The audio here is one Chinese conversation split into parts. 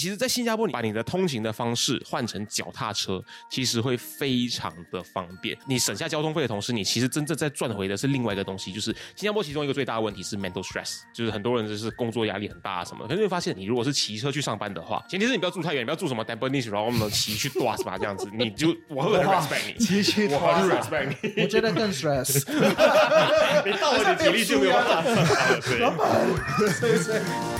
其实，在新加坡，你把你的通行的方式换成脚踏车，其实会非常的方便。你省下交通费的同时，你其实真正在赚回的是另外一个东西，就是新加坡其中一个最大的问题是 mental stress，就是很多人就是工作压力很大啊什么的。可是你会发现，你如果是骑车去上班的话，前提是你不要住太远，你不要住什么 Tampines，然后我们骑去 d u a s 吧这样子，你就我会很 respect 你，我很 respect 你。我觉得更 stress。你到了，你体力就没有办法上班了。对。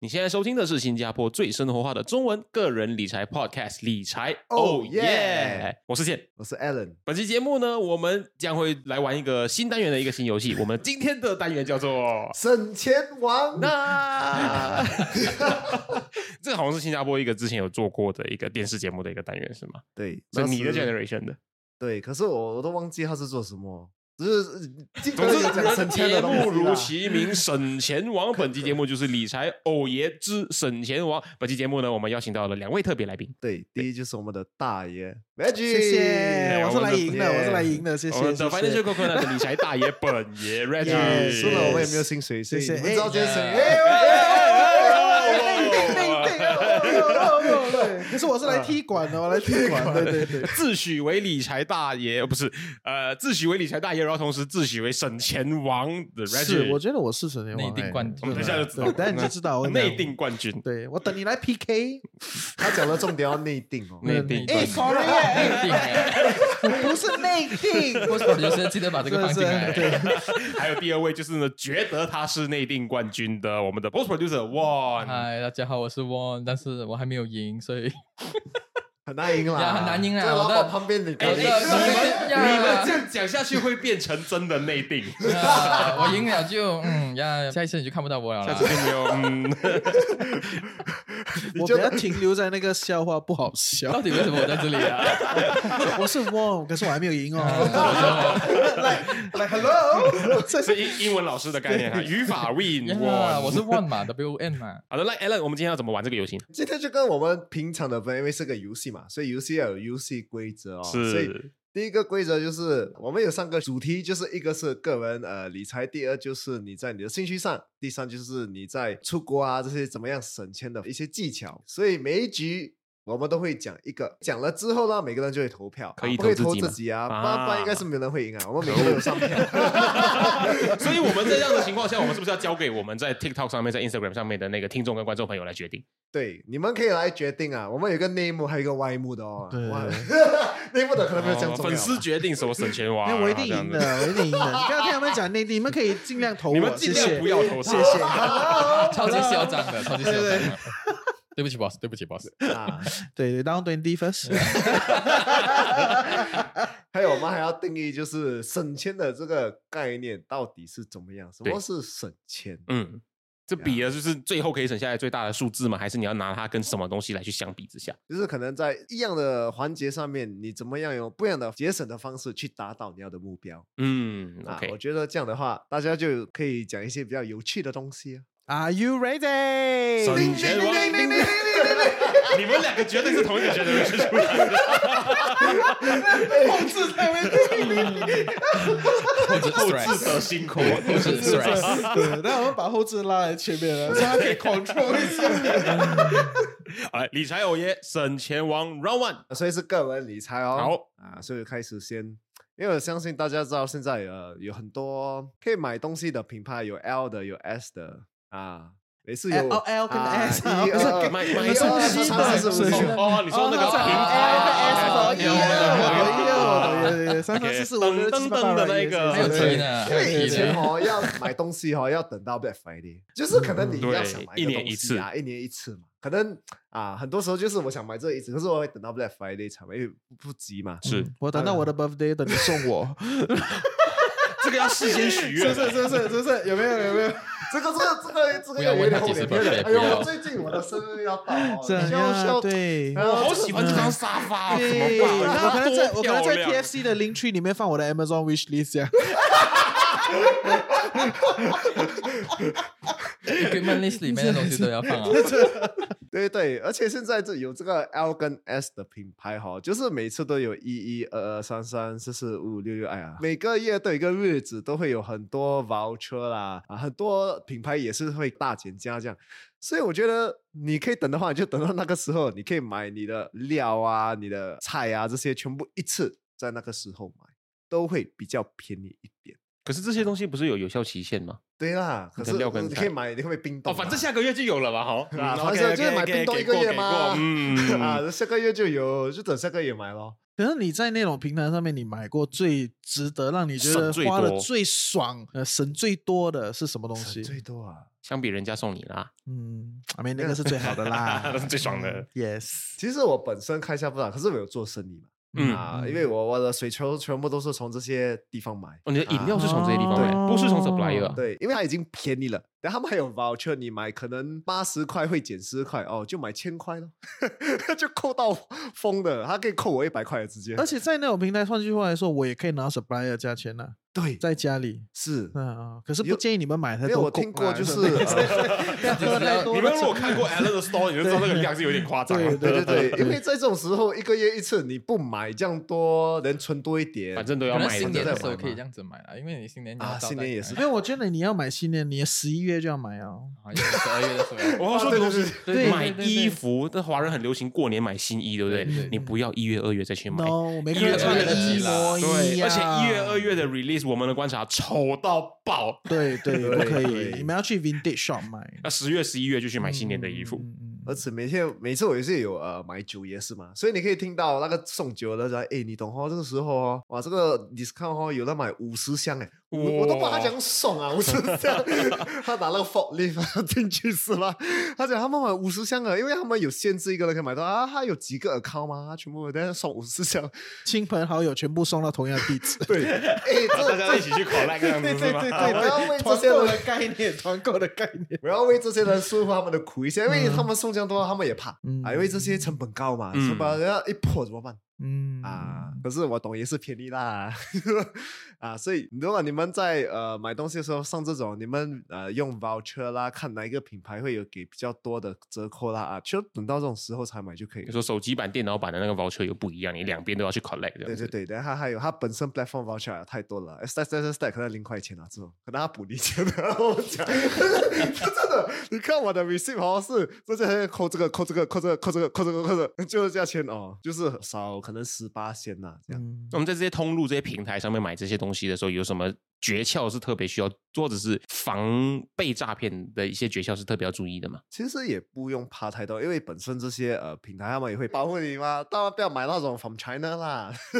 你现在收听的是新加坡最生活化的中文个人理财 Podcast《理财 Oh Oh Yeah》，我是健。我是 Alan，本期节目呢，我们将会来玩一个新单元的一个新游戏。我们今天的单元叫做 省钱王。那，这个好像是新加坡一个之前有做过的一个电视节目的一个单元，是吗？对，是你的 generation 的。对，可是我我都忘记他是做什么，只是尽总之，有讲省钱节的东目如。其名，省钱王。本期节目就是理财偶爷之省钱王。本期节目呢，我们邀请到了两位特别来宾。对，第一就是我们的大爷 Reggie，谢谢，我是来赢的，我是来赢的，谢谢。我们的谢 Financial Coconut 的理财大爷 本爷 Reggie，输了我也没有薪水，谢谢你们知道这件事。可是我是来踢馆的，我来踢馆，对对对。自诩为理财大爷，不是，呃，自诩为理财大爷，然后同时自诩为省钱王的。是，我觉得我是省钱王，内定冠军等一下就知道对，等下就知道内定冠军。对我等你来 PK。他讲的重点要内定哦。内定哎，sorry，内定，不是内定，我就是记得把这个放进来。对，还有第二位就是呢，觉得他是内定冠军的我们的 Post Producer One。嗨，大家好，我是 Won，但是我还没有赢，所以 很难赢啦，很难赢啦在我的旁边你你们你们这样讲下去会变成真的内定，啊 我赢了就嗯呀，下一次你就看不到我了下次。就没有嗯。我不要停留在那个笑话不好笑到。底为什么我在这里啊？我是 Won，可是我还没有赢哦。来来，Hello，这是英英文老师的概念啊，语法 win 呀 one。我是 One 嘛，W N 嘛。好的，来 Alan，我们今天要怎么玩这个游戏？今天就跟我们平常的分，因为是个游戏嘛，所以游戏要有游戏规则哦。所以是第一个规则就是我们有三个主题，就是一个是个人呃理财，第二就是你在你的兴趣上，第三就是你在出国啊这些怎么样省钱的一些技巧。所以每一局我们都会讲一个，讲了之后呢，每个人就会投票，可以投投自己吗自己啊，不啊然不应该是没有人会赢啊。我们每个人有上票。所以我们在这样的情况下，我们是不是要交给我们在 TikTok 上面、在 Instagram 上面的那个听众跟观众朋友来决定？对，你们可以来决定啊。我们有一个内幕，还有一个外幕的哦。对哇 内幕的可能没有这样重要啊哦粉丝决定什么省钱王啊，那我一定赢的。我一定赢的。你不要听他们讲内地，你们可以尽量投我，你们尽量不要投他谢谢。超级嚣张的，超级嚣张的。对不起，boss，对不起，boss。啊。对对，down twenty first。还有，我们还要定义，就是省钱的这个概念到底是怎么样？什么是省钱？嗯，这比的就是最后可以省下来最大的数字吗？还是你要拿它跟什么东西来去相比之下？就是可能在一样的环节上面，你怎么样用不一样的节省的方式去达到你要的目标嗯啊？，OK，我觉得这样的话，大家就可以讲一些比较有趣的东西啊。Are you ready？省钱王，你们两个绝对是同一个 generation 出来的。后置才会后置后置的辛苦，后置 stress。对，那我们把后置拉来前面了，所以他可以 control 一下。哎，理财偶爷，省钱王 Round One，所以是个人理财哦。好啊，所以开始先，因为我相信大家知道现在呃有很多可以买东西的品牌，有 L 的，有 S 的啊。每次有哦 L 跟 S 不是买买东西三的是不是哦，你说那个哦平 S 台我一有二我一二对三三四四五六七八八噔噔的那个还有对题呢，还有以。前哦，要买东西哦，要等到 Black Friday，就是可能你对要想买一个年一次啊，一年一次嘛。可能啊，很多时候就是我想买这一次，可是我会等到 Black Friday 才买，因为不不急嘛。是嗯我等到我的 birthday 等你送我，这个要事先许愿，是不是是不是是不是有没有有没有？这个这个这个这不要个有点后面，哎呦，最近我的生日要到哦，这需要要对。我好喜欢这张沙发对，我可能在我可能在 TFC 的 link tree 里面放我的 Amazon wish list 这样。Equipment list 里面的东西都要放啊。对对，而且现在这有这个 L 跟 S 的品牌哈，就是每次都有一一二二三三四四五六六，哎呀，每个月都有一个日子都会有很多 voucher 啦，啊，很多品牌也是会大减价这样，所以我觉得你可以等的话，你就等到那个时候，你可以买你的料啊、你的菜啊这些全部一次在那个时候买，都会比较便宜一点。可是这些东西不是有有效期限吗？对啦，可是料你可以买，你会不会冰冻哦，反正下个月就有了吧？哈，啊，嗯反正就是买冰冻一个月嘛过，嗯，啊，下个月就有，就等下个月买咯。可是你在那种平台上面，你买过最值得让你觉得花的最爽、呃省最多的是什么东西？最多啊！相比人家送你啦，嗯，I mean 那个 是最好的啦，那是最爽的嗯 Yes，其实我本身开销不大，可是我有做生意嘛。嗯啊，因为我我的水球全部都是从这些地方买。哦，你的饮料是从这些地方买，啊不是从 supplier 啊。对，因为它已经便宜了，然后他们还有 voucher，你买可能八十块会减十块哦，就买千块咯，就扣到疯的，他可以扣我一百块的直接。而且在那种平台，换句话来说，我也可以拿 supplier 价钱呐，对，在家里。是，嗯啊，可是不建议你们买太因为多。我听过，就是。你们如果看过 Alan 的 store，你就知道那个量是有点夸张啊。对对对对，因为在这种时候一个月一次，你不买这样多，能存多一点，反正都要可能卖的。新年的时候可以这样子买了，因为你新年啊新年也是因为我觉得你要买新年，你十一月就要买哦。啊，十二月的时候，我要说的东西，对买衣服，那华人很流行过年买新衣，对不对？你不要一月、二月再去买。一月人穿的二月一模对，而且一月、二月的 release，我们的观察丑到爆。对对对不可以，你们要去 vintage shop 买那十月、十一月就去买新年的衣服。嗯嗯嗯而且每天每次我也是有呃买酒也是嘛，所以你可以听到那个送酒的人，哎，你懂哦，这个时候哦，哇，这个 discount 哦，有的买五十箱哎，我我都不知道他讲送啊，我是这样，他拿那个 forklift 进去是吧？他讲他们买五十箱啊，因为他们有限制一个人可以买到啊，他有几个 account 吗？他全部在送五十箱，亲朋好友全部送到同样的地址。对，哎，这大家一起去 collect 这样子是吗？我要为这些人的概念，团购的概念。我要为这些人舒服他们的苦一些，因为他们送这样多，他们也怕、嗯啊，因为这些成本高嘛，是吧人家一破怎么办嗯啊？可是我懂也是便宜啦，啊，所以如果你们在呃买东西的时候上这种，你们呃用 voucher 啦，看哪一个品牌会有给比较多的折扣啦啊，就等到这种时候才买就可以了。你说手机版、电脑版的那个 voucher 又不一样，你两边都要去 collect。对对对，然后它还有它本身 platform voucher 太多了，stack stack stack 可能零块钱啊，这种可能它补你钱的。我讲，真的，你看我的 receipt 好像是这些扣这个扣这个扣这个扣这个扣这个扣这个，就是价钱哦，就是少可能十八仙呐这样。嗯那我们在这些通路、这些平台上面买这些东西的时候，有什么诀窍是特别需要，或者是防被诈骗的一些诀窍是特别要注意的嘛？其实也不用怕太多，因为本身这些呃平台他们也会保护你嘛，当然不要买那种 from China 啦。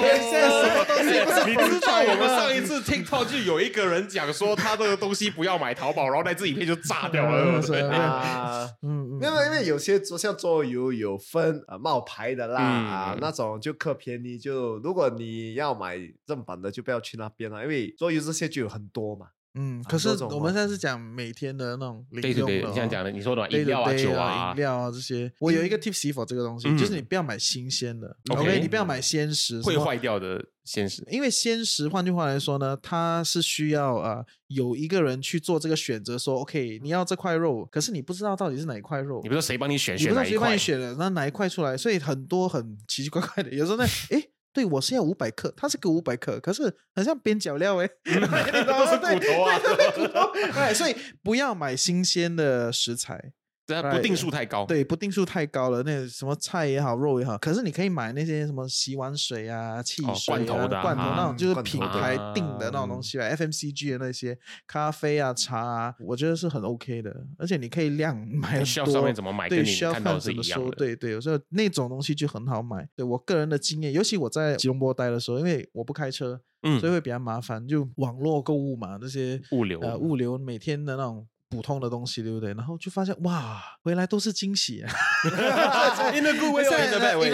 现在什么东西不是你知道我们上一次 TikTok 就有一个人讲说他这个东西不要买淘宝，然后那支影片就炸掉了，对不啊，嗯嗯，因为因为有些桌像桌游有分呃冒牌的啦、嗯啊，那种就可便宜。就如果你要买正版的，就不要去那边了，因为桌游这些就有很多嘛。嗯，可是我们现在是讲每天的那种零对对对，用的哦，你像讲的，你说的饮料啊、酒啊、啊饮，料啊这些，我有一个 tips for 这个东西，就是你不要买新鲜的 OK 你不要买鲜食，会坏掉的鲜食。因为鲜食，换句话来说呢，它是需要呃有一个人去做这个选择，说 OK，你要这块肉，可是你不知道到底是哪一块肉你不，知道谁帮你选，你不知道谁帮你选的，那哪一块出来，所以很多很奇奇怪怪的，有时候呢，诶。对，我是要五百克，它是个五百克，可是很像边角料哎，你懂吗？都 是骨头啊。对对对骨头，哎，所以不要买新鲜的食材，这不定数太高。对，不定数太高了，那什么菜也好，肉也好，可是你可以买那些什么洗碗水啊、汽哦水啊、罐头的啊罐头那种，就是品牌定的那种东西啊，FMCG 的那些咖啡啊、茶啊，我觉得是很 OK 的，而且你可以量买很 shelf 多。上面怎么买对跟你 shelf 看怎么收？是一样的对对，有时候那种东西就很好买。对我个人的经验，尤其我在吉隆坡待的时候，因为我不开车，嗯所以会比较麻烦，就网络购物嘛，那些物流呃物流每天的那种普通的东西，对不对？然后就发现哇，回来都是惊喜、啊。In a good way or in a bad way，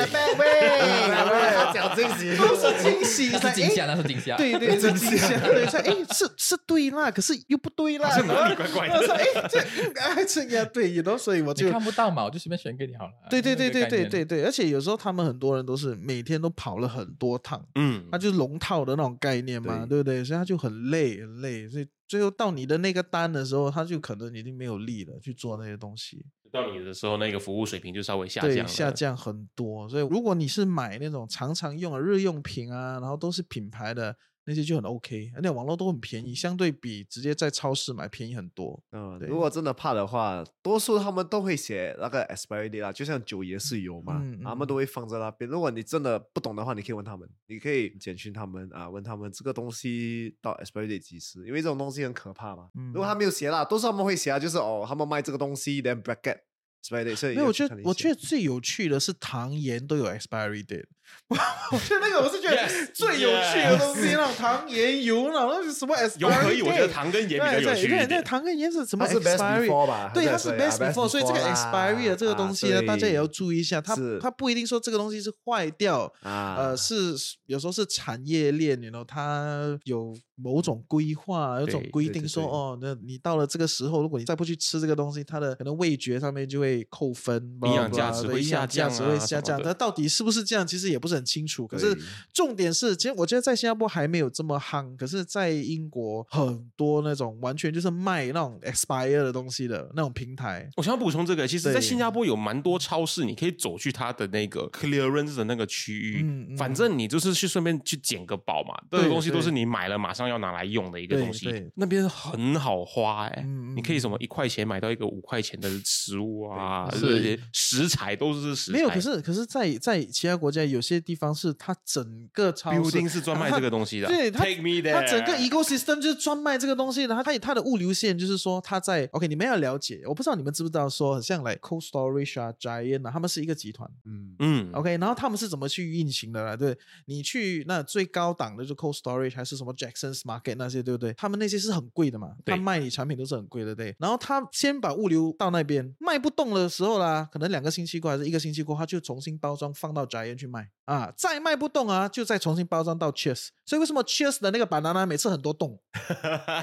讲惊喜，都是惊喜，那是惊吓，那是惊吓。对对，是惊吓，对，说哎是是对啦，可是又不对啦，哪里怪怪的我说哎这应该这样对，然后所以我就看不到嘛，我就随便选给你好了。对对对对对对对，而且有时候他们很多人都是每天都跑了很多趟，嗯他，就是龙套的那种概念嘛，对对不对？所以他就很累很累，所以最后到你的那个单的时候，他就可能已经没有力了去做那些东西，到你的时候，那个服务水平就稍微下，降了，下降很多。所以如果你是买那种常常用的日用品啊，然后都是品牌的那些就很 OK，而且网络都很便宜，相对比直接在超市买便宜很多。嗯，如果真的怕的话，多数他们都会写那个 expiry date 啦，就像九爷是有嘛，嗯嗯他们都会放在那边。如果你真的不懂的话，你可以问他们，你可以简讯他们啊，问他们这个东西到 expiry date 几时，因为这种东西很可怕嘛。嗯如果他没有写啦，多数他们会写啊，就是哦，他们卖这个东西，then bracket expiry date，所以没有，我觉得我觉得最有趣的是糖盐都有 expiry date，我觉得那个我是觉得最有趣的东西那种糖盐油，那种什么 expiry 油可以，我觉得糖跟盐比较对对对对，有趣一点。糖跟盐是什么是 best expiry？before 吧对，它它是是 best before，所以这个 expiry 的这个啊东西呢，大家也要注意一下，它它不一定说这个东西是坏掉，啊，呃，是有时候是产业链，你 know 它有某种规划，有种规定说，对对对哦，那你到了这个时候，如果你再不去吃这个东西，它的可能味觉上面就会扣分，营养价值会对营养下降价值会啊下降。什么的那到底是不是这样，其实也不是很清楚。可是重点是，其实我觉得在新加坡还没有这么夯，可是在英国很多那种完全就是卖那种 expire 的东西的那种平台。我想要补充这个，其实，在新加坡有蛮多超市，你可以走去它的那个 clearance 的那个区域，嗯嗯反正你就是去顺便去捡个宝嘛，这个东西都是你买了马上要拿来用的一个东西对，那边很好花哎、嗯你可以什么一块钱买到一个五块钱的食物啊，对这些食材都是食材，没有，可是可是在，在其他国家有些地方是它整个超市 building 是专卖这个东西的，对它 Take me there，它整个 ecosystem 就是专卖这个东西的，它它它的物流线就是说它在 OK，你们要了解，我不知道你们知不知道说，很像来 Cold Storage 啊、Giant 啊，他们是一个集团。嗯，嗯 OK，然后他们是怎么去运行的啦？对，你去那最高档的就 Cold Storage 还是什么 Jackson's Market 那些，对不对？他们那些是很贵的嘛，对他卖你产品都是很贵的，对。然后他先把物流到那边卖不动的时候啦，可能两个星期过还是一个星期过，他就重新包装放到 Giant 去卖啊，再卖不动啊，就再重新包装到 Cheers。所以为什么 Cheers 的那个 banana 每次很多洞？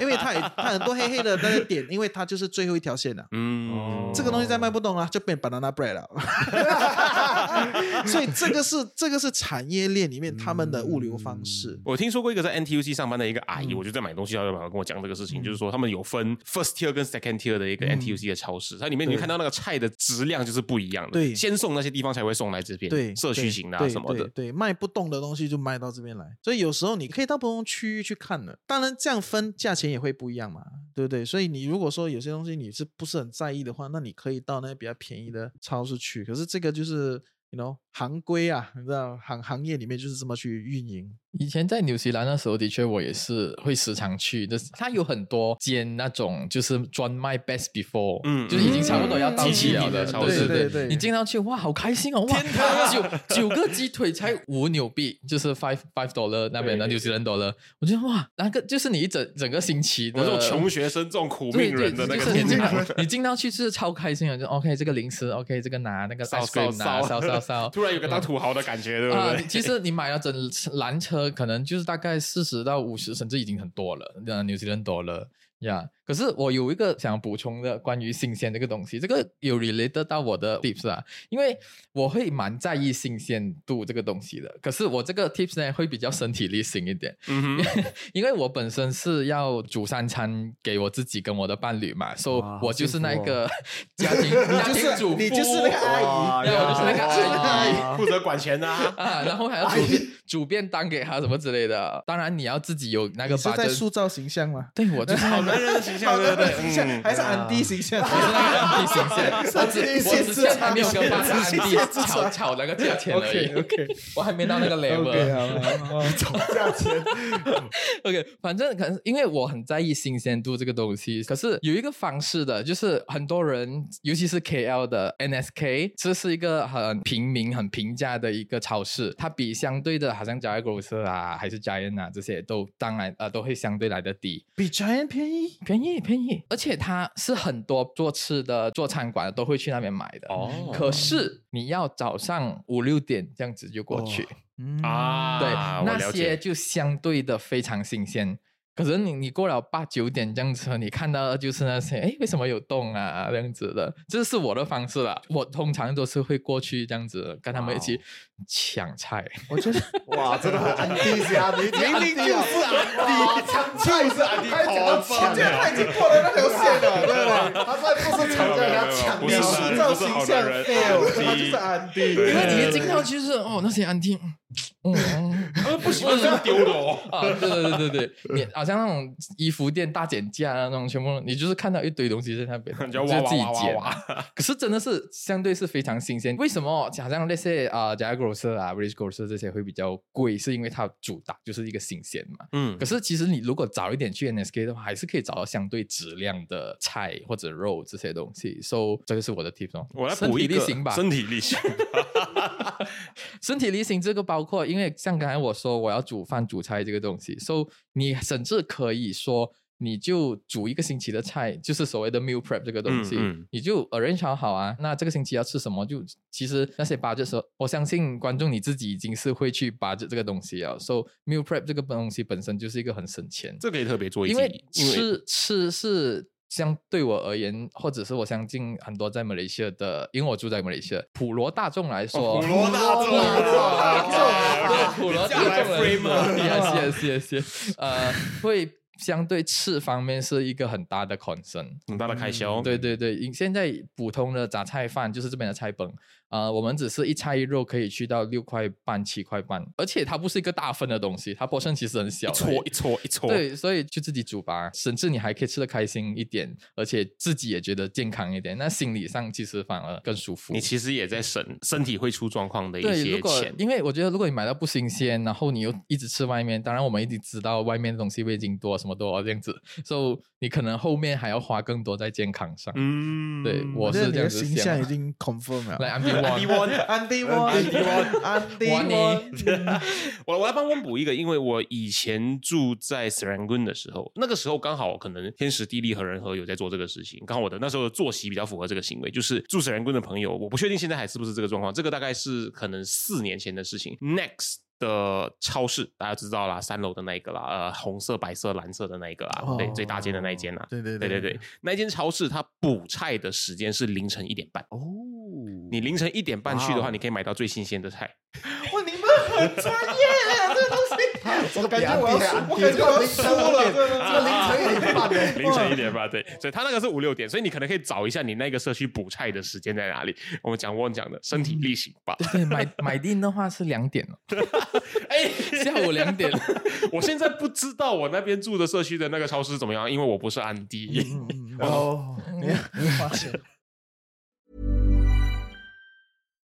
因为它也它很多黑黑的那个点，因为它就是最后一条线了、嗯，这个东西再卖不动啊，就变 banana bread 了。所以这个是这个是产业链里面他们的物流方式。我听说过一个在 NTUC 上班的一个阿姨，嗯我就在买东西，她就跟我讲这个事情，就是说他们有分 first tier 跟 second tier 的一个嗯 NTUC 的超市，它里面你看到那个菜的质量就是不一样的，对先送那些地方才会送来这边，对，社区型的啊对什么的对，，对，卖不动的东西就卖到这边来。所以有时候你可以到不同区域去看的，当然这样分价钱也会不一样嘛，对不对？所以你如果说有些东西你是不是很在意的话，那你可以到那些比较便宜的超市去。可是这个就是，you know，行规啊，你知道行行业里面就是这么去运营。以前在纽西兰的时候，的确我也是会时常去就是。它有很多间那种就是专卖 best before，嗯就是已经差不多要到期了品的超对市对对对你经常去哇，好开心哦！哇，九九个鸡腿才五纽币，就是 five five dollar 那边的对纽西兰 dollar。我觉得哇，那个就是你一整整个星期的我这种穷学生、这种苦对对，命人的那个就是你心情。进到你进到去是超开心的，就 OK 这个零食 OK 这个拿那个烧 ice cream 拿烧烧烧烧，突然有个当土豪的感觉，对不，对？其实你买了整蓝车，可能就是大概四十到五十，甚至已经很多了，那纽西兰多了呀。可是我有一个想补充的关于新鲜这个东西，这个有 relate 到我的 tips 啊，因为我会蛮在意新鲜度这个东西的。可是我这个 tips 呢会比较身体力行一点，嗯哼，因为我本身是要煮三餐给我自己跟我的伴侣嘛，所以哇我就是那个家庭家庭主妇，你就是那个阿姨哇对我就是那个阿姨。负责管钱的啊。啊，然后还要煮煮便当给他什么之类的。当然你要自己有那个你是在塑造形象吗？对我就是 好男人的形象，对对对，形象嗯还是安迪形象？我是那个安迪形象，我只是还没有跟巴萨安迪吵吵那个价钱而已 OK，OK 我还没到那个 level。OK。吵价钱，OK，反正可能因为我很在意新鲜度这个东西，可是有一个方式的，就是很多人，尤其是 KL 的 NSK，这是一个很平民、很平价的一个超市，它比相对的，好像 Jaya Grocer 啊，还是 Giant 啊这些，都当然呃都会相对来的低。比 Giant 便宜，便宜便宜，而且它是很多做吃的、做餐馆的都会去那边买的。哦可是你要早上五六点这样子就过去，嗯啊，对，那些就相对的非常新鲜。可是你你过了八九点这样子，你看到的就是那些哎为什么有洞啊这样子的，这是我的方式啦。我通常都是会过去这样子跟他们一起抢菜。我觉得 哇，真的很安迪呀！你明明就是安迪，抢菜是安迪，他讲到抢这他已经过了那条线了，对吧？他在不是吵架，人家抢你塑造形象他就是安迪。因为你一进到去就是哦那些安迪，嗯 不喜欢这样丢的哦。啊，对对对对对，你好像那种衣服店大减价啊那种，全部你就是看到一堆东西在那边，你就就自己捡。可是真的是相对是非常新鲜。为什么好像那些啊 j a g r o s e r 啊 British Grocer 这些会比较贵？是因为它主打就是一个新鲜嘛。嗯可是其实你如果早一点去 NSK 的话，还是可以找到相对质量的菜或者肉这些东西。So 这个是我的 tip 哦，我来身补一个体力行吧，身体力行。身体力行这个包括，因为像刚才我说我要煮饭煮菜这个东西，so 你甚至可以说。你就煮一个星期的菜，就是所谓的 meal prep 这个东西，嗯嗯你就 arrange 好好啊。那这个星期要吃什么？就其实那些 budget 时候，我相信观众你自己已经是会去 budget 这个东西啊。So meal prep 这个东西本身就是一个很省钱，这可以特别做一，因为因为吃吃是相对我而言，或者是我相信很多在马来西亚的，因为我住在马来西亚，普罗大众来说，哦普罗大众普罗大众普罗大众来 frame 啊说，yes yes yes yes，呃，会相对吃方面是一个很大的 concern。很大的开销。对对对，因现在普通的杂菜饭就是这边的菜本，呃，我们只是一菜一肉可以去到六块半、七块半，而且它不是一个大份的东西，它 portion 其实很小一撮一撮一撮。对，所以就自己煮吧，甚至你还可以吃的开心一点，而且自己也觉得健康一点，那心理上其实反而更舒服。你其实也在省身体会出状况的一对，些如果钱。因为我觉得，如果你买到不新鲜，然后你又一直吃外面，当然我们一直知道外面的东西味精多，什么多这样子，所以你可能后面还要花更多在健康上。嗯，对我是这样子形想啊象已经 confirm 了。来安迪安迪旺，旺安迪沃，安迪沃，安迪沃尼沃，我我来帮温补一个，因为我以前住在 Serangoon 的时候，那个时候刚好可能天时地利和人和有在做这个事情，刚好我的那时候的作息比较符合这个行为，就是住 Serangoon 的朋友，我不确定现在还是不是这个状况，这个大概是可能四年前的事情。Next。的超市大家知道啦，三楼的那一个啦，呃，红色、白色、蓝色的那一个啦，对，最大间的那一间啦，对对对对。对，那一间超市它补菜的时间是凌晨一点半，哦，你凌晨一点半去的话，你可以买到最新鲜的菜。哇，你们很专业啊，这个东西，我感觉我要输，我感这觉我要个凌晨输了，点，这个凌晨一点半的，凌晨一点半，对，所以他那个是五六点，所以你可能可以找一下你那个社区补菜的时间在哪里。我们讲我讲的身体力行吧。对，买 买定的话是两点哦，哎，下午两点。我现在不知道我那边住的社区的那个超市怎么样，因为我不是安迪。哦，你发现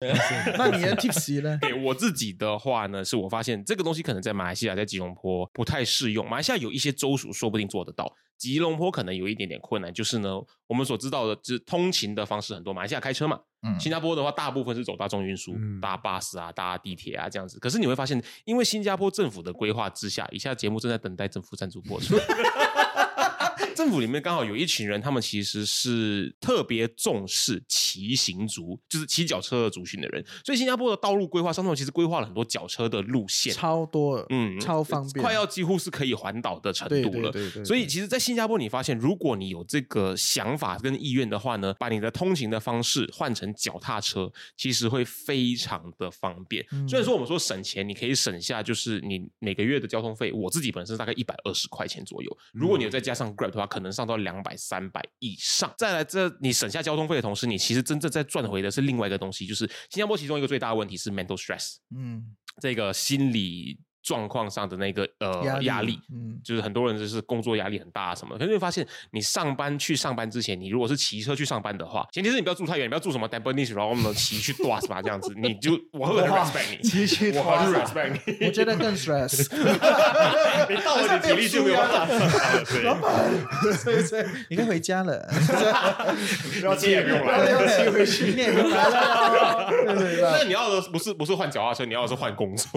那你的 tips 呢？给我自己的话呢，是我发现这个东西可能在马来西亚、在吉隆坡不太适用。马来西亚有一些州属说不定做得到，吉隆坡可能有一点点困难，就是呢，我们所知道的，就是通勤的方式很多，马来西亚开车嘛，嗯新加坡的话，大部分是走大众运输，嗯搭巴士啊，搭地铁啊这样子。可是你会发现，因为新加坡政府的规划之下，以下节目正在等待政府赞助播出。政府里面刚好有一群人，他们其实是特别重视骑行族，就是骑脚车的族群的人。所以新加坡的道路规划上头其实规划了很多脚车的路线，超多了，嗯超方便，快要几乎是可以环岛的程度了。对对对，所以，其实，在新加坡，你发现，如果你有这个想法跟意愿的话呢，把你的通行的方式换成脚踏车，其实会非常的方便。嗯虽然说我们说省钱，你可以省下就是你每个月的交通费，我自己本身大概一百二十块钱左右。如果你有再加上 Grab 的话，可能上到两百、三百以上。再来，这你省下交通费的同时，你其实真正在赚回的是另外一个东西，就是新加坡其中一个最大的问题是 mental stress。嗯这个心理状况上的那个呃压力，嗯就是很多人就是工作压力很大啊什么的。可是你会发现，你上班去上班之前，你如果是骑车去上班的话，前提是你不要住太远，你不要住什么 d a m b o n i s 然后我们骑去 Duas 吧这样子，你就 我会很 respect 你，骑去我很 respect 你。我觉得更 stress，你到了你体力就没有办法了，对。所以所以你可以回家了，不要你也不用来不要骑回去。你也不用来了，对对对那你要的不是不是换脚踏车，你要的是换工作。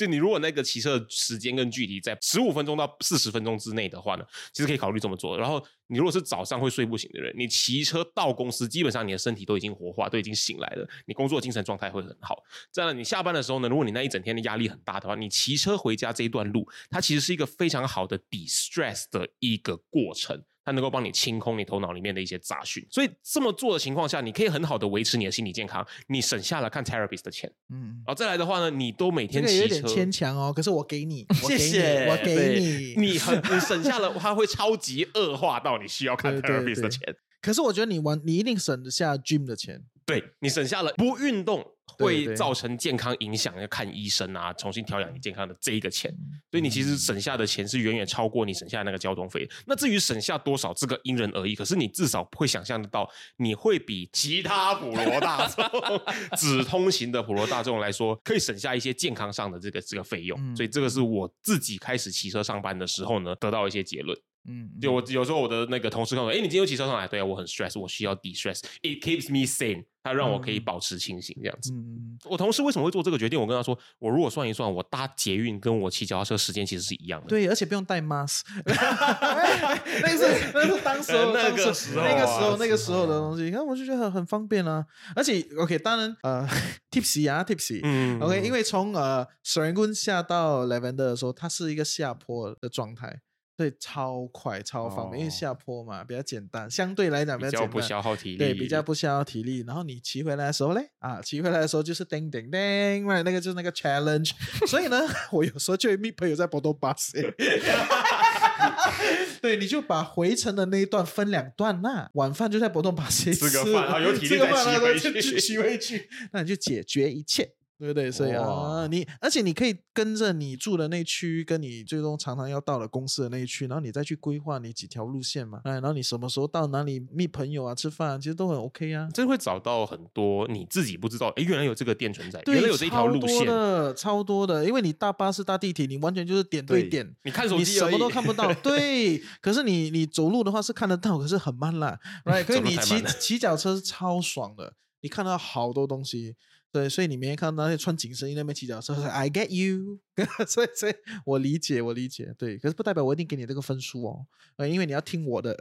就你如果那个骑车的时间跟距离在十五分钟到四十分钟之内的话呢，其实可以考虑这么做。然后你如果是早上会睡不醒的人，你骑车到公司，基本上你的身体都已经活化，都已经醒来了，你工作精神状态会很好。再来，你下班的时候呢，如果你那一整天的压力很大的话，你骑车回家这一段路，它其实是一个非常好的 de-stress 的一个过程。它能够帮你清空你头脑里面的一些杂讯，所以这么做的情况下，你可以很好的维持你的心理健康，你省下了看 therapist 的钱，嗯。然后再来的话呢，你都每天骑车，点牵强哦，可是我给你，我给你谢谢，我给你，你很你省下了，它会超级恶化到你需要看 therapist 的对。钱，可是我觉得你玩，你一定省得下 gym 的钱。对你省下了不运动会造成健康影响，要看医生啊，重新调养你健康的这一个钱，所以你其实省下的钱是远远超过你省下那个交通费。那至于省下多少，这个因人而异。可是你至少会想象得到，你会比其他普罗大众 只通行的普罗大众来说，可以省下一些健康上的这个这个费用。嗯所以这个是我自己开始骑车上班的时候呢，得到一些结论。嗯，就我有时候我的那个同事跟我说：“哎，你今天又骑车上来？对啊，我很 stress，我需要 de stress。It keeps me sane，它让我可以保持清醒这样子。嗯，我同事为什么会做这个决定？我跟他说，我如果算一算，我搭捷运跟我骑脚踏车时间其实是一样的。对，而且不用戴 mask，那个是那是当时候 那当个时候啊那个时候那个是时候的东西，你看我就觉得很很方便啊。而且 OK，当然呃 tipsy 啊 tipsy，嗯 OK，因为从呃 s e r e n g u n 下到 Lavender 的时候，它是一个下坡的状态。对，超快超方便，因为哦下坡嘛，比较简单，相对来讲比较不较简单。消耗体力，对，比较不消耗体力。然后你骑回来的时候嘞，啊，骑回来的时候就是叮叮叮，right，那个就是那个 challenge。所以呢，我有时候就会 meet 朋友在波多巴士。对，你就把回程的那一段分两段那晚饭就在博多巴士吃个饭然后有体力再骑回去骑回去，那你就解决一切。对不对？所以啊，你而且你可以跟着你住的那区，跟你最终常常要到的公司的那一区，然后你再去规划你几条路线嘛。哎，然后你什么时候到哪里觅朋友啊、吃饭啊，其实都很 OK 啊。真会找到很多你自己不知道，哎，原来有这个店存在，对，原来有这一条路超多线，的，超多的。因为你大巴士、搭地铁，你完全就是点对对点，你看手你什么都看不到。对，可是你你走路的话是看得到，可是很慢啦。right？可是你骑骑脚车是超爽的，你看到好多东西。对，所以你没看到那些穿紧身衣那边骑脚车，I get you 所以所以我理解，我理解。对，可是不代表我一定给你这个分数哦，呃，因为你要听我的。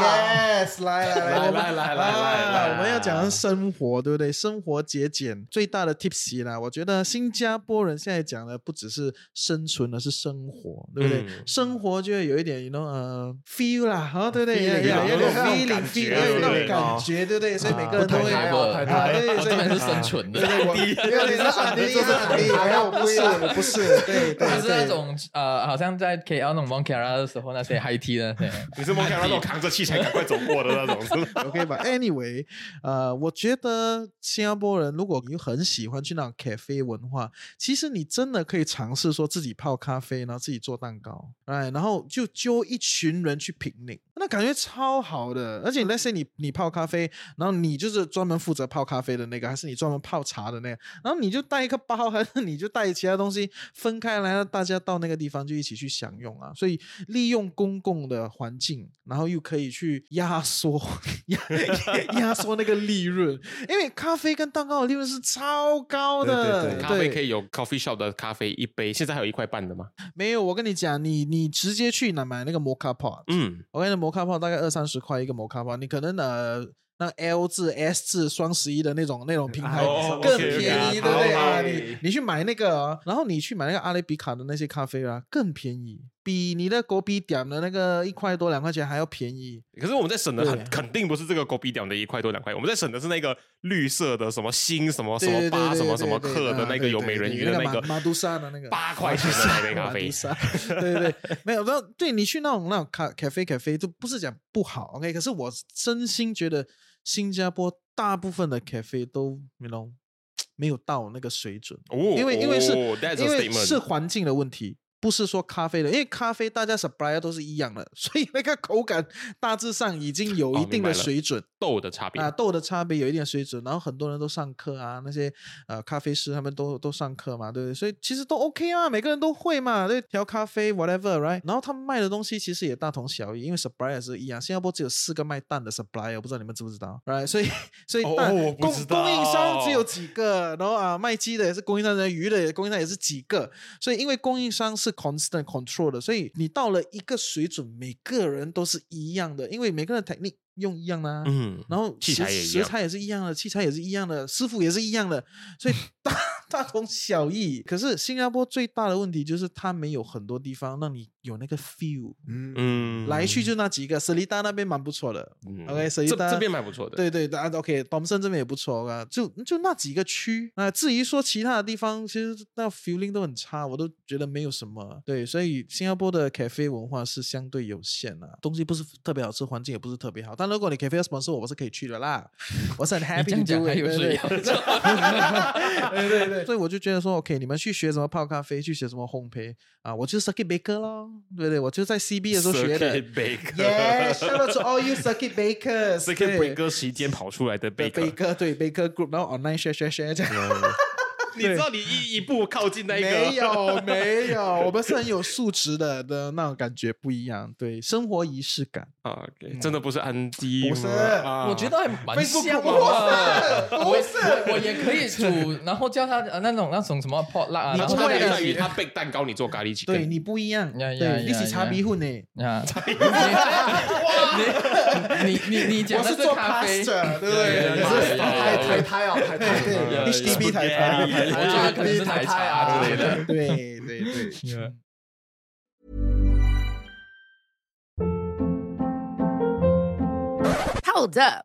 yes，来来来我们来来来啊来来我们要讲生活，对不对？生活节俭最大的 tips 啦，我觉得新加坡人现在讲的不只是生存，而是生活，对不对？嗯生活就会有一点，you know，呃，feel 啦，啊，对不对有有有点有那种 feeling 感 feel，觉有那种对感觉，对不对？所以每个人都会对，所以是生存的对对，你是安迪，这是安迪，还好我不是，我不是，对对就是那。种呃，好像在 KL 那种 Mont Kara 的时候，那些 high tea 的那些，你是梦看那种扛着器材赶快走过的那种，是吧 OK 吧？Anyway，呃，我觉得新加坡人如果你很喜欢去那种 cafe 文化，其实你真的可以尝试说自己泡咖啡，然后自己做蛋糕，哎，然后就揪一群人去 picnic。那那感觉超好的。而且 let's say 你你泡咖啡，然后你就是专门负责泡咖啡的那个，还是你专门泡茶的那个，然后你就带一个包，还是你就带其他东西分开来，让大家到那个地方就一起去享用啊。所以利用公共的环境，然后又可以去压缩压压缩那个利润，因为咖啡跟蛋糕的利润是超高的。对对对咖啡可以有 coffee shop 的咖啡一杯，现在还有一块半的吗？没有，我跟你讲，你你直接去哪买那个摩卡 pot，嗯，我跟摩卡泡大概二三十块一个摩卡泡，你可能呃那 L 字 S 字双十一的那种那种品牌哦更便宜，对不对啊？你你去买那个啊，然后你去买那个阿雷比卡的那些咖啡啊，更便宜，比你的狗逼点的那个一块多两块钱还要便宜。可是我们在省的很肯定不是这个狗逼点的一块多两块，我们在省的是那个绿色的什么星什么什么八什么什么克的啊那个有美人鱼的那个马马杜莎的那个八块钱的那杯咖啡。对对对，没有，然后对你去那种那种咖咖啡咖啡，就不是讲不好，OK，可是我真心觉得新加坡大部分的咖啡都，you know，没有到那个水准，哦因为因为是哦因为是环境的问题。不是说咖啡的，因为咖啡大家 supplier 都是一样的，所以那个口感大致上已经有哦一定的水准。豆的差别啊，豆的差别有一点水准，然后很多人都上课啊，那些呃咖啡师他们都都上课嘛，对不对？所以其实都 OK 啊，每个人都会嘛，对，调咖啡 whatever，right？然后他们卖的东西其实也大同小异，因为 supplier 是一样，新加坡只有四个卖蛋的 supplier，我不知道你们知不知道，right？所以 所以供供应商只有几个，然后啊卖鸡的也是供应商，人鱼的也供应商也是几个，所以因为供应商是 constant control 的，所以你到了一个水准，每个人都是一样的，因为每个人的 technique 用一样啦、啊，嗯，然后器食材也一样。食材也是一样的，器材也是一样的，师傅也是一样的，所以大 大同小异。可是新加坡最大的问题就是它没有很多地方让你有那个 feel，嗯嗯，来去就那几个，斯里达那边蛮不错的、嗯 o k 斯里达这这边蛮不错的，对对，啊 OK，东森这边也不错啊，就就那几个区啊。至于说其他的地方，其实那 feeling 都很差，我都觉得没有什么。对，所以新加坡的 cafe 文化是相对有限啊，东西不是特别好吃，环境也不是特别好。但如果你 cafe sponsor 我，我是可以去的啦，我是很 happy 这样讲还 it，有对谁对要对对对，所以我就觉得说，OK，你们去学什么泡咖啡，去学什么烘焙啊，我就是 circuit baker 咯，对不对，我就在 CB 的时候学的。Circuit Baker Yeah，shout out to all you circuit bakers。Circuit Breaker 时间跑出来的 Baker，Baker 对 Baker Group，然后 online share share share 这样。你知道你一一步靠近那一个？没有没有，我们是很有素质的的那种感觉不一样，对生活仪式感。啊，OK，真的不是安迪，不是啊。我觉得还蛮像不的。不是。我我也可以煮，然后叫他呃那种那种什么 pot 辣啊，你然后差别不会的在于他 bake 蛋糕，你做咖喱鸡，对你不一样，对，你呀是茶呀鼻混呢，啊，你你你你讲的我是做咖啡，pasta，对不对？你是呀台台台哦，台台对呀呀 HDB 台台，我觉得可能是奶茶之类的。对 对对。Hold up.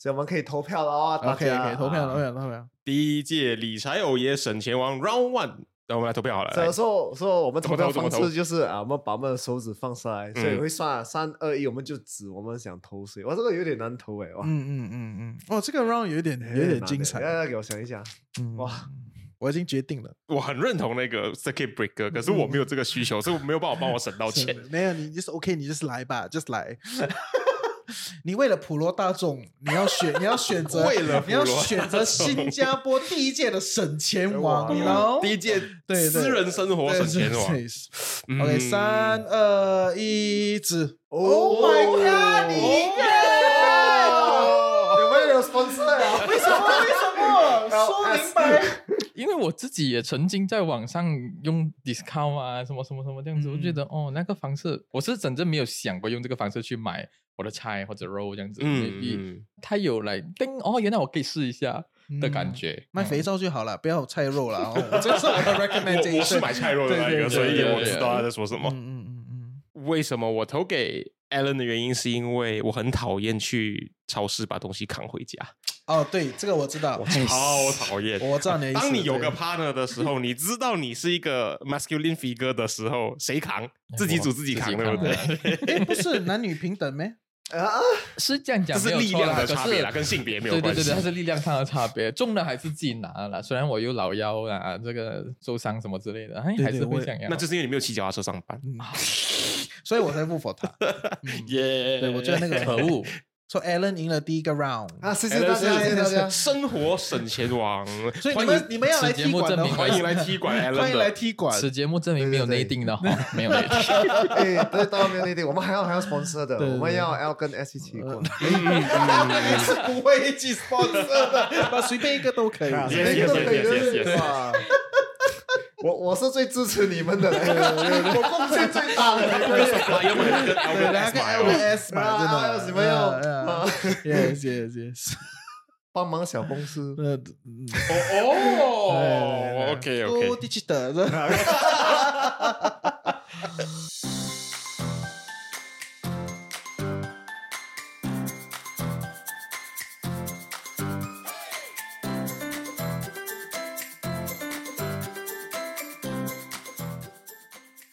所以我们可以投票了哦，大 OK 家 OK，投票投啊票投票。第一届理财偶爷省钱王 Round One，那我们来投票好了。来所以说，说我们投票方式就是啊，我们把我们的手指放下来，所以嗯会算三二一，我们就指我们想投谁。哇，这个有点难投哎，哇，嗯嗯嗯嗯，哦，这个 round 有点有点精彩。欸要要给我想一下，嗯哇，我已经决定了。我很认同那个 Circuit Breaker，可是我没有这个需求，所以我没有办法帮我省到钱。没有，你就是 OK，你就是来吧，just 来。你为了普罗大众，你要选，你要选择，为了你要选择新加坡第一届的省钱王，你 know？第一届对对私人生活省钱王，嗯 OK，三二一，指。Oh my god！你赢有没有 sponsor 啊？为什么？为什么？说明白。因为我自己也曾经在网上用 discount 啊，什么什么什么这样子，我觉得哦，那个方式我是真正没有想过用这个方式去买我的菜或者肉这样子，嗯 maybe 嗯它有来叮哦，原来我可以试一下的感觉。卖肥皂就好了，不要有菜肉了。哦这是我的 recommendation。我我是买菜肉的那一个，所以我知道他在说什么。嗯嗯嗯嗯。为什么我投给 Alan 的原因是因为我很讨厌去超市把东西扛回家，哦，对，这个我知道，超讨厌。我知道你的意思。当你有个 partner 的时候，你知道你是一个 masculine figure 的时候，谁扛？自己煮自己扛，对不对？哎，不是男女平等咩？啊，是这样这讲，是力量的差别啦，跟性别没有关系。对对对对，它是力量上的差别，重的还是自己拿的啦。虽然我有老腰啊，这个受伤什么之类的，哎，还是会想要。那就是因为你没有骑脚踏车上班。所以我才不否他。耶对，我觉得那个可恶，说 Alan 赢了第一个 round，啊，谢谢大家，谢谢大家。生活省钱王，所以你们你们要来踢馆的欢迎来踢馆 欢迎来。踢馆。此节目证明没有内定的哈，没有内定。哎，对，当然没有内定，我们还要还要 sponsor 的，我们要 L 跟 S 一起过。是 不会一起 sponsor 的，把随便一个都可以。随便一个都可以！我我是最支持你们的，我贡献最大的。要不然跟 L 对，跟那 S 个买 L 哦 S 嘛，真啊的，你们要 yes yes yes，帮忙小公司。哦，OK OK，digital